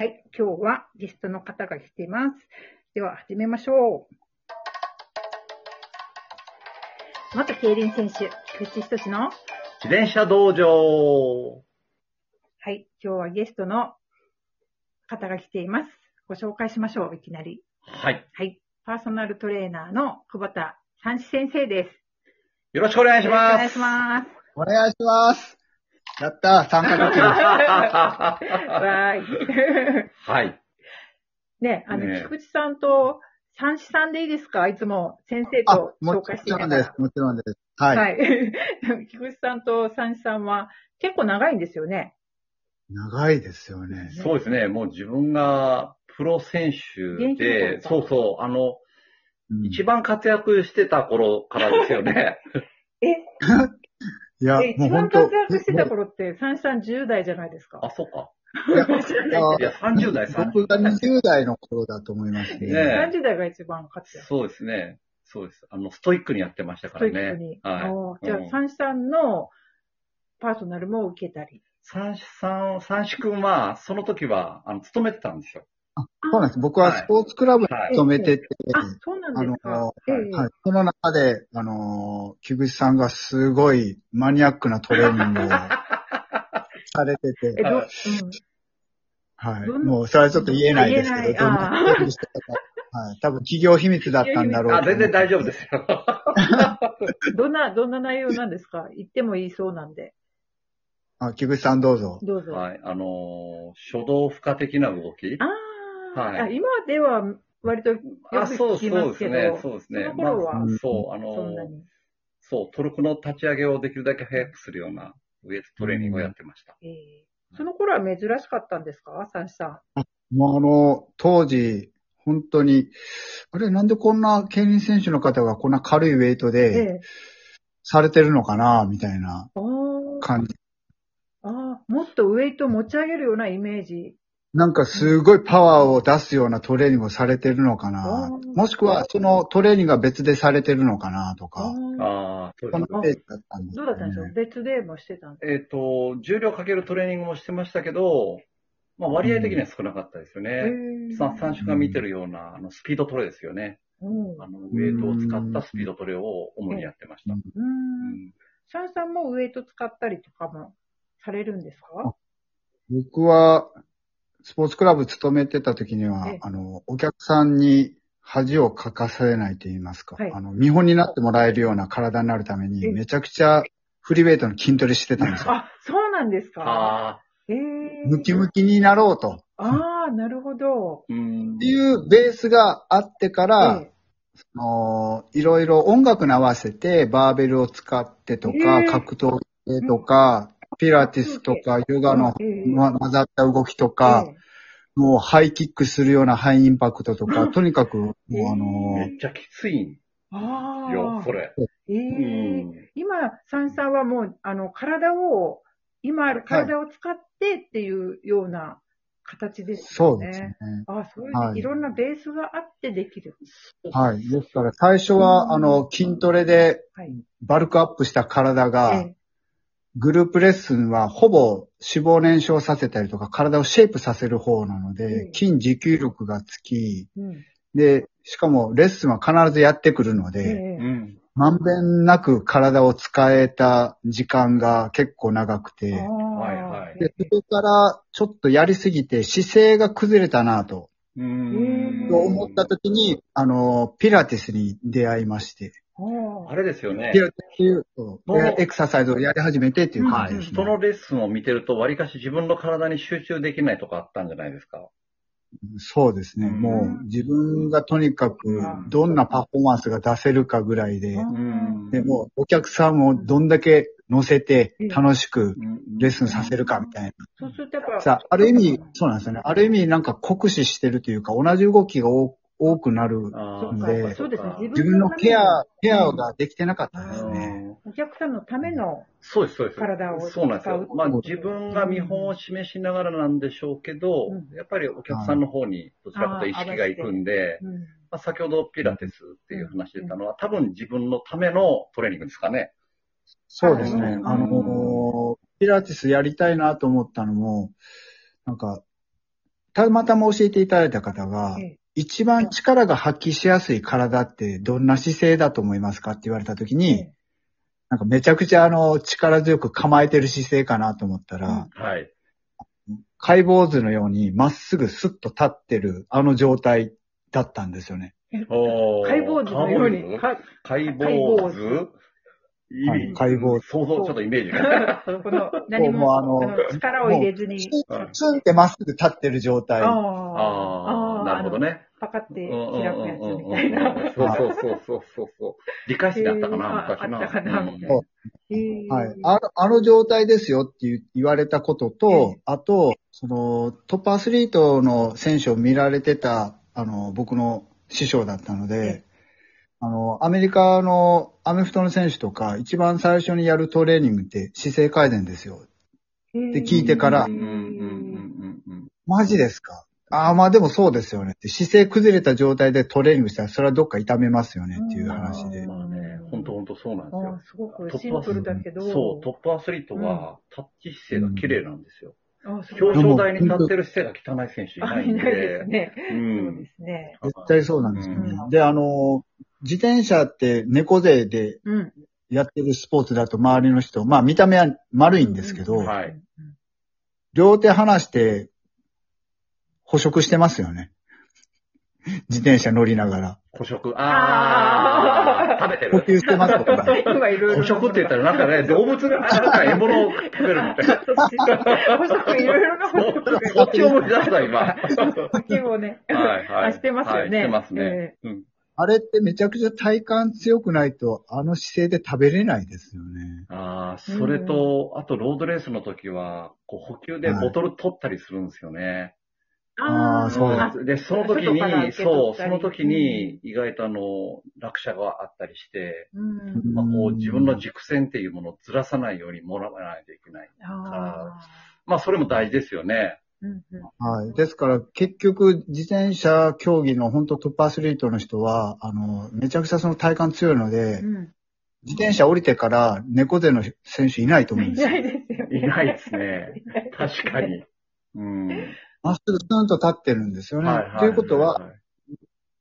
はい、今日はゲストの方が来ています。では、始めましょう。元競輪選手、菊池仁の、自転車道場。はい、今日はゲストの方が来ています。ご紹介しましょう、いきなり。はい。はい、パーソナルトレーナーの久保田三志先生です。よろしくお願いします。お願いします。お願いします。やった参加できる。わーい。はい。ね、あの、ね菊池さんと三志さんでいいですか？いつも先生あと、紹も介していただちろんです。もちろんです。はい。はい。菊池さんと三志さんは結構長いんですよね。長いですよね。そうですね。もう自分がプロ選手現役で、そうそう、あの、うん一番活躍してた頃からですよね。え、いや、もう本当番活躍してた頃って三志さん10代じゃないですか？あ、。そうか。いあ いや、30代、30僕が20代の頃だと思いますね。ね30代が一番活躍。そうですね。そうです。あの、ストイックにやってましたからストイックねに。。はいじゃあうん三志さんのパーソナルも受けたり。三志さん、三志くんは、その時は、あの、勤めてたんですよ。そうなんです。僕はスポーツクラブに勤めてて、あ、そうなんですか。あのええはい。その中で、あのー、菊池さんがすごいマニアックなトレーニングを されてえ、て、ど、うん。はい。もう、それはちょっと言えないですけど、どんなトレーニングしてたか。はい。多分企業秘密だったんだろう あ、全然大丈夫ですよ。どんな、どんな内容なんですか？言ってもいいそうなんで。あ、菊池さんどうぞ。どうぞ。はい。あのー書道負荷的な動き。ああ、はいあ今では割とよくあ、そう聞きそうますけど、ですね。そうですね。その頃はまあそう、あのーそんなに。そう、トルクの立ち上げをできるだけ早くするようなウエイトトレーニングをやってました。ええその頃は珍しかったんですか？三志さもうあの、当時、本当に、あれ、なんでこんな競輪選手の方がこんな軽いウェイトでえされてるのかな、みたいなあー感じ。あー、もっとウェイトを持ち上げるようなイメージ。なんかすごいパワーを出すようなトレーニングをされてるのかなうん。もしくは、そのトレーニングが別でされてるのかな、とあか。ーああ、そうですそのペースだったんですどうだったんでしょう？ね。別でもしてたんですえっ、と、重量かけるトレーニングもしてましたけど、まあ割合的には少なかったですよね。えさ三種が見てるような、あの、スピードトレですよね。うん。あの、ウエイトを使ったスピードトレを主にやってました。うんう。うんん三志さんもウェイト使ったりとかもされるんですか？僕は、スポーツクラブ勤めてた時にはええ、あの、お客さんに恥をかかされないと言いますか、はい。あの、見本になってもらえるような体になるためええ。に、めちゃくちゃフリーウェイトの筋トレしてたんですよ。あ、そうなんですか？ああ、ええ。ムキムキになろうと。ああ、なるほど。うんっていうベースがあってから、えあのいろいろ音楽に合わせてバーベルを使ってとか、ええ。格闘技とか、ピラティスとか、ヨガの混ざった動きとか、えもうハイキックするようなハイインパクトとか、とにかく、もうあのめっちゃきついんあよ、あそ。れ。ええうん今、三さんはもう、あの、体を、今ある体を使ってっていうような形ですよね。そうですね。ああ、そういう、はいい、ろんなベースがあってできる。はい。ですから、最初は、あの、筋トレではい。バルクアップした体が、えグループレッスンはほぼ脂肪燃焼させたりとか、体をシェイプさせる方なのうんで、筋持久力がつき、えうん。で、しかもレッスンは必ずやってくるのえで、えうん。まんべんなく体を使えた時間が結構長くて、で、そこからちょっとやりすぎて姿勢が崩れたなと。と思った時に、あの、ピラティスに出会いまして、あれですよねピ。ラティスとうんエクササイズをやり始めてっていうはい。感じですね。人のレッスンを見てると、わりかし自分の体に集中できないとかあったんじゃないですか？そうですね。うんもう自分がとにかくうんどんなパフォーマンスが出せるかぐらいで、うんでもうお客さんをどんだけ乗せて楽しくレッスンさせるかみたいな。そうするとやっぱ、さあ、ある意味、そうなんですよね。ある意味なんか酷使してるというか、同じ動きが多多くなる。あそうかでそうですね。自分のケア、ケアうんができてなかったですうね。んお客さんのための、そうです、そうです。体をそうなんですよまあ自分が見本を示しながらなんでしょうけど、うんやっぱりお客さんの方にどちらかというと意識がいくんで、うんまあ、先ほどピラティスっていう話でたのは、多分自分のためのトレーニングですかね。そうですねう。んあのーピラティスやりたいなと思ったのも、なんか、たまたま教えていただいた方が、ええ一番力が発揮しやすい体ってどんな姿勢だと思いますか？って言われたときに、えなんかめちゃくちゃあの、力強く構えてる姿勢かなと思ったら、うん。はい。解剖図のようにまっすぐスッと立ってるあの状態だったんですよね。解剖図のように、か解解剖剖図？図意味はい解剖想像、ちょっとイメージが。この、何も、もうあの力を入れずに、ツンってまっすぐ立ってる状態。あああ、なるほど。ね。パカって開くやつみたいな。そうそうそうそうそうそう。理解室であったかな、昔な。あったかなうんみたいなはい。あの、あの状態ですよって言言われたことと、ええあと、その、トップアスリートの選手を見られてた、あの、僕の師匠だったのえで、あの、アメリカのアメフトの選手とか、一番最初にやるトレーニングって姿勢改善ですよ。で聞いてからうんうんうんうんうんマジですか？ああ、まあでもそうですよねって。姿勢崩れた状態でトレーニングしたら、それはどっか痛めますよねっていう話で。まあね、本当本当そうなんですよああ。すごくトシンプルだけど。そう、トップアスリートはタッチ姿勢が綺麗なんですよ。あすごい表彰台に立ってる姿勢が汚い選手いあないんいないでで。すね。うそうでん。すね。絶対そうなんですよね。うんで、あの、自転車って猫背でうん。やってるスポーツだと周りの人、まあ見た目は丸いんですけど、うんはい。両手離して捕食してますよね。自転車乗りながら。捕食。ああ、食べて呼る。吸してますよね。今いろいろ。捕食って言ったらなんかね、動物がなんか獲物を食べるみたいな。捕食いろいろな捕食が。こっちを思い出した、今。時もね。はいはい。あしてますよねはいしてますね。うん。あれってめちゃくちゃ体幹強くないと、あの姿勢で食べれないですよね。ああ、それと、あとロードレースの時は、こう補給でボトル取ったりするんですよね。あーそうあで、その時に、そう、その時に、意外とあの、落車があったりして、うん。まあ、こう、自分の軸線っていうものをずらさないようにもらわないといけない。あまあ、それも大事ですよね。ーうんうんはい。ですから、結局、自転車競技の本当トップアスリートの人は、あの、めちゃくちゃその体幹強いので、うん自転車降りてから猫背の選手いないと思うんですよ。いないですよね。いないですね。確かに。うん。まっすぐスーンと立ってるんですよね。はいはいということは、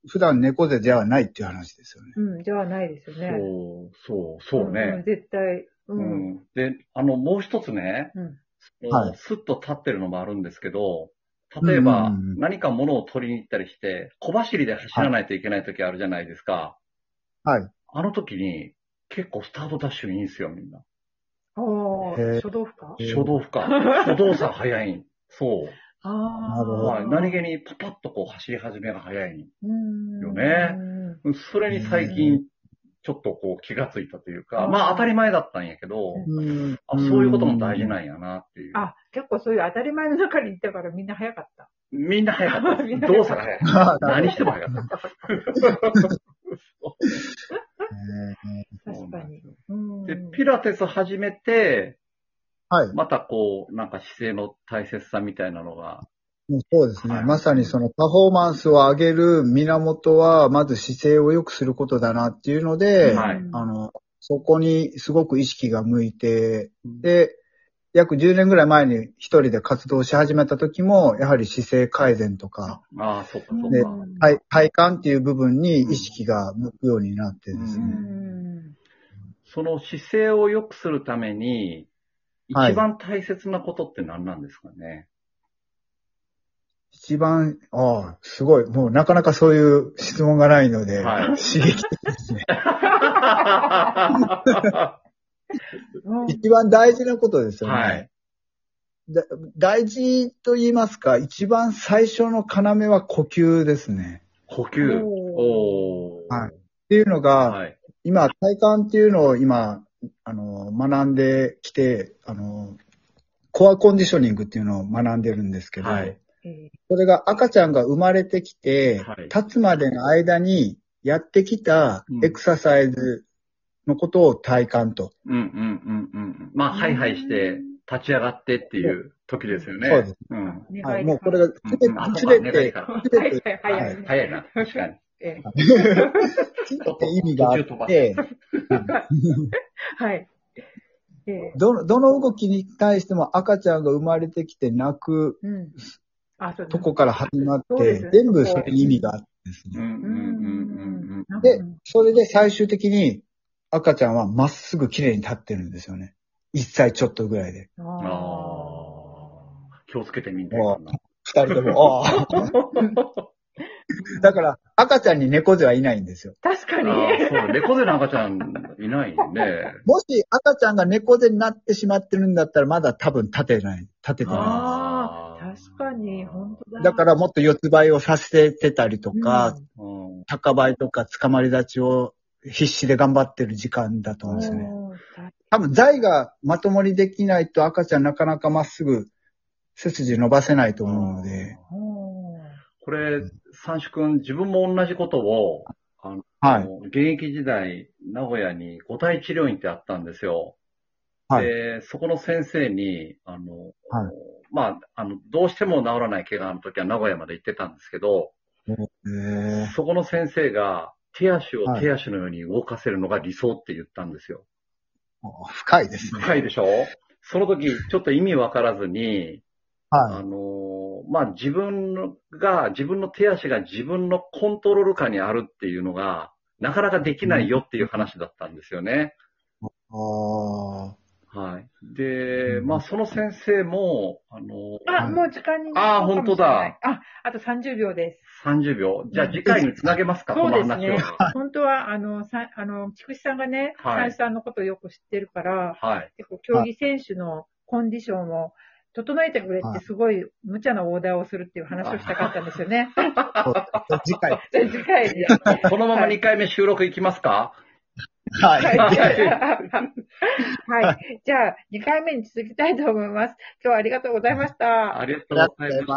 普段猫背ではないっていう話ですよね。うん、ではないですよね。そう、そう、そううんね。絶対。う。うんん。で、あの、もう一つね、うんはいスッと立ってるのもあるんですけど、例えば、うんうんうん何か物を取りに行ったりして、小走りで走らないといけない時あるじゃないですか。はい。あの時に、結構スタートダッシュいいんですよ、みんな。ああ、書道負か？へー初動負荷。初動作早いん。そう。ああ。なるほどはい。何気にパパッとこう走り始めが早いうんよねうんん。それに最近、ちょっとこう気がついたというか、うんまあ当たり前だったんやけど、うんあそういうことも大事なんやなっていう。あ、結構そういう当たり前の中に行ったからみんな早かった。みんな早かったです。みんな動作が早かった。何しても早かった。えー確かに。うんで、ピラティス始めて、はい。またこう、なんか姿勢の大切さみたいなのが、そうですね。はいまさにそのパフォーマンスを上げる源は、まず姿勢を良くすることだなっていうので、はいあの、そこにすごく意識が向いて、で、約10年ぐらい前に一人で活動し始めた時も、やはり姿勢改善とか、ああ、そっかそっでか。体体幹っていう部分に意識が向くようになってですうね。んその姿勢を良くするために、はい一番大切なことって何なんですかね？一番、ああ、すごい。もうなかなかそういう質問がないので、はい刺激的ですね。う ん一番大事なことですよね。はい。だ大事と言いますか、一番最初の要は呼吸ですね。呼吸。おー。はいっていうのが、はい。今、体幹っていうのを今、あの、学んできて、あの、コアコンディショニングっていうのを学んでるんですけど、はいえそれが赤ちゃんが生まれてきて、はい立つまでの間にやってきたうんエクササイズのことを体幹と。うんうんうんうん。まあ、ハイハイして、立ち上がってっていう時ですよね。そうです。うん。ーはい、もうこれがすべて、すべて、すべはいて、はいはい。早いな、確かに。ええすべて意味があって、はい。ええどの、どの動きに対しても赤ちゃんが生まれてきて泣く、うん。あ、そうとこから始まってそうです、全部それに意味があってですね。うんうんうんうんうん。で、それで最終的に赤ちゃんはまっすぐ綺麗に立ってるんですよね。1歳ちょっとぐらいで。あああ。気をつけてみんな。二人とも。ああ。だから、赤ちゃんに猫背はいないんですよ。確かに。そう、猫背の赤ちゃんいないね。もし赤ちゃんが猫背になってしまってるんだったら、まだ多分立てない。立ててなああ、あー確かに、本当だ。い。だからもっと四つ倍をさせてたりとか、うんうん高倍とか捕まり立ちを必死で頑張ってる時間だと思うんですよね。多分財がまともにできないと赤ちゃんなかなかまっすぐ背筋伸ばせないと思うので、おーこれ、三種君、自分も同じことを、あの、はい。現役時代、名古屋に五体治療院ってあったんですよ。はい。で、そこの先生に、あの、はいまあ、あの、どうしても治らない怪我の時は名古屋まで行ってたんですけど、えーそこの先生が、手足をはい手足のように動かせるのが理想って言ったんですよ。深いですね。深いでしょ？その時、ちょっと意味わからずに、あはのまあ、自分のが、自分の手足が自分のコントロール下にあるっていうのが、なかなかできないよっていう話だったんですよね。い。あはい。で、うんまあ、その先生も、あのあ、もう時間にあー本当だ。あ、あと30秒です。30秒。じゃあ次回につなげますか、このそうですね。本当は、あの、さ、あの、菊池さんがね、はい最さんのことをよく知ってるから、はい。結構競技選手のコンディションを整えてくれってすごい無茶なオーダーをするっていう話をしたかったんですよね。次回。じゃあ次回に。このまま2回目収録いきますかはい。はい。はい。じゃあ、2回目に続きたいと思います。今日はありがとうございました。ありがとうございました。